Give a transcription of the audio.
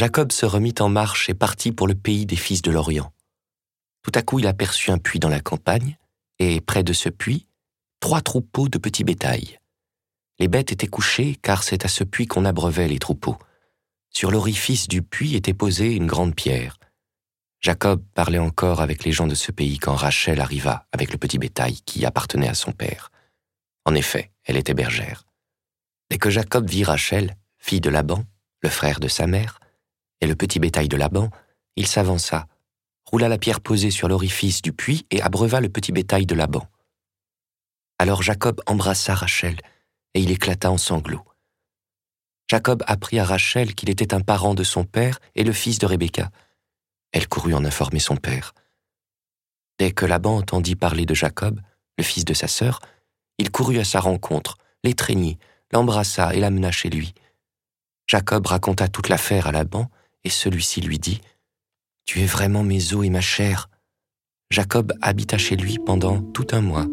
Jacob se remit en marche et partit pour le pays des fils de l'Orient. Tout à coup il aperçut un puits dans la campagne, et près de ce puits, trois troupeaux de petits bétails. Les bêtes étaient couchées, car c'est à ce puits qu'on abreuvait les troupeaux. Sur l'orifice du puits était posée une grande pierre. Jacob parlait encore avec les gens de ce pays quand Rachel arriva avec le petit bétail qui appartenait à son père. En effet, elle était bergère. Dès que Jacob vit Rachel, fille de Laban, le frère de sa mère, et le petit bétail de Laban, il s'avança, roula la pierre posée sur l'orifice du puits et abreuva le petit bétail de Laban. Alors Jacob embrassa Rachel, et il éclata en sanglots. Jacob apprit à Rachel qu'il était un parent de son père et le fils de Rebecca. Elle courut en informer son père. Dès que Laban entendit parler de Jacob, le fils de sa sœur, il courut à sa rencontre, l'étreignit, l'embrassa et l'amena chez lui. Jacob raconta toute l'affaire à Laban, et celui-ci lui dit Tu es vraiment mes os et ma chair. Jacob habita chez lui pendant tout un mois.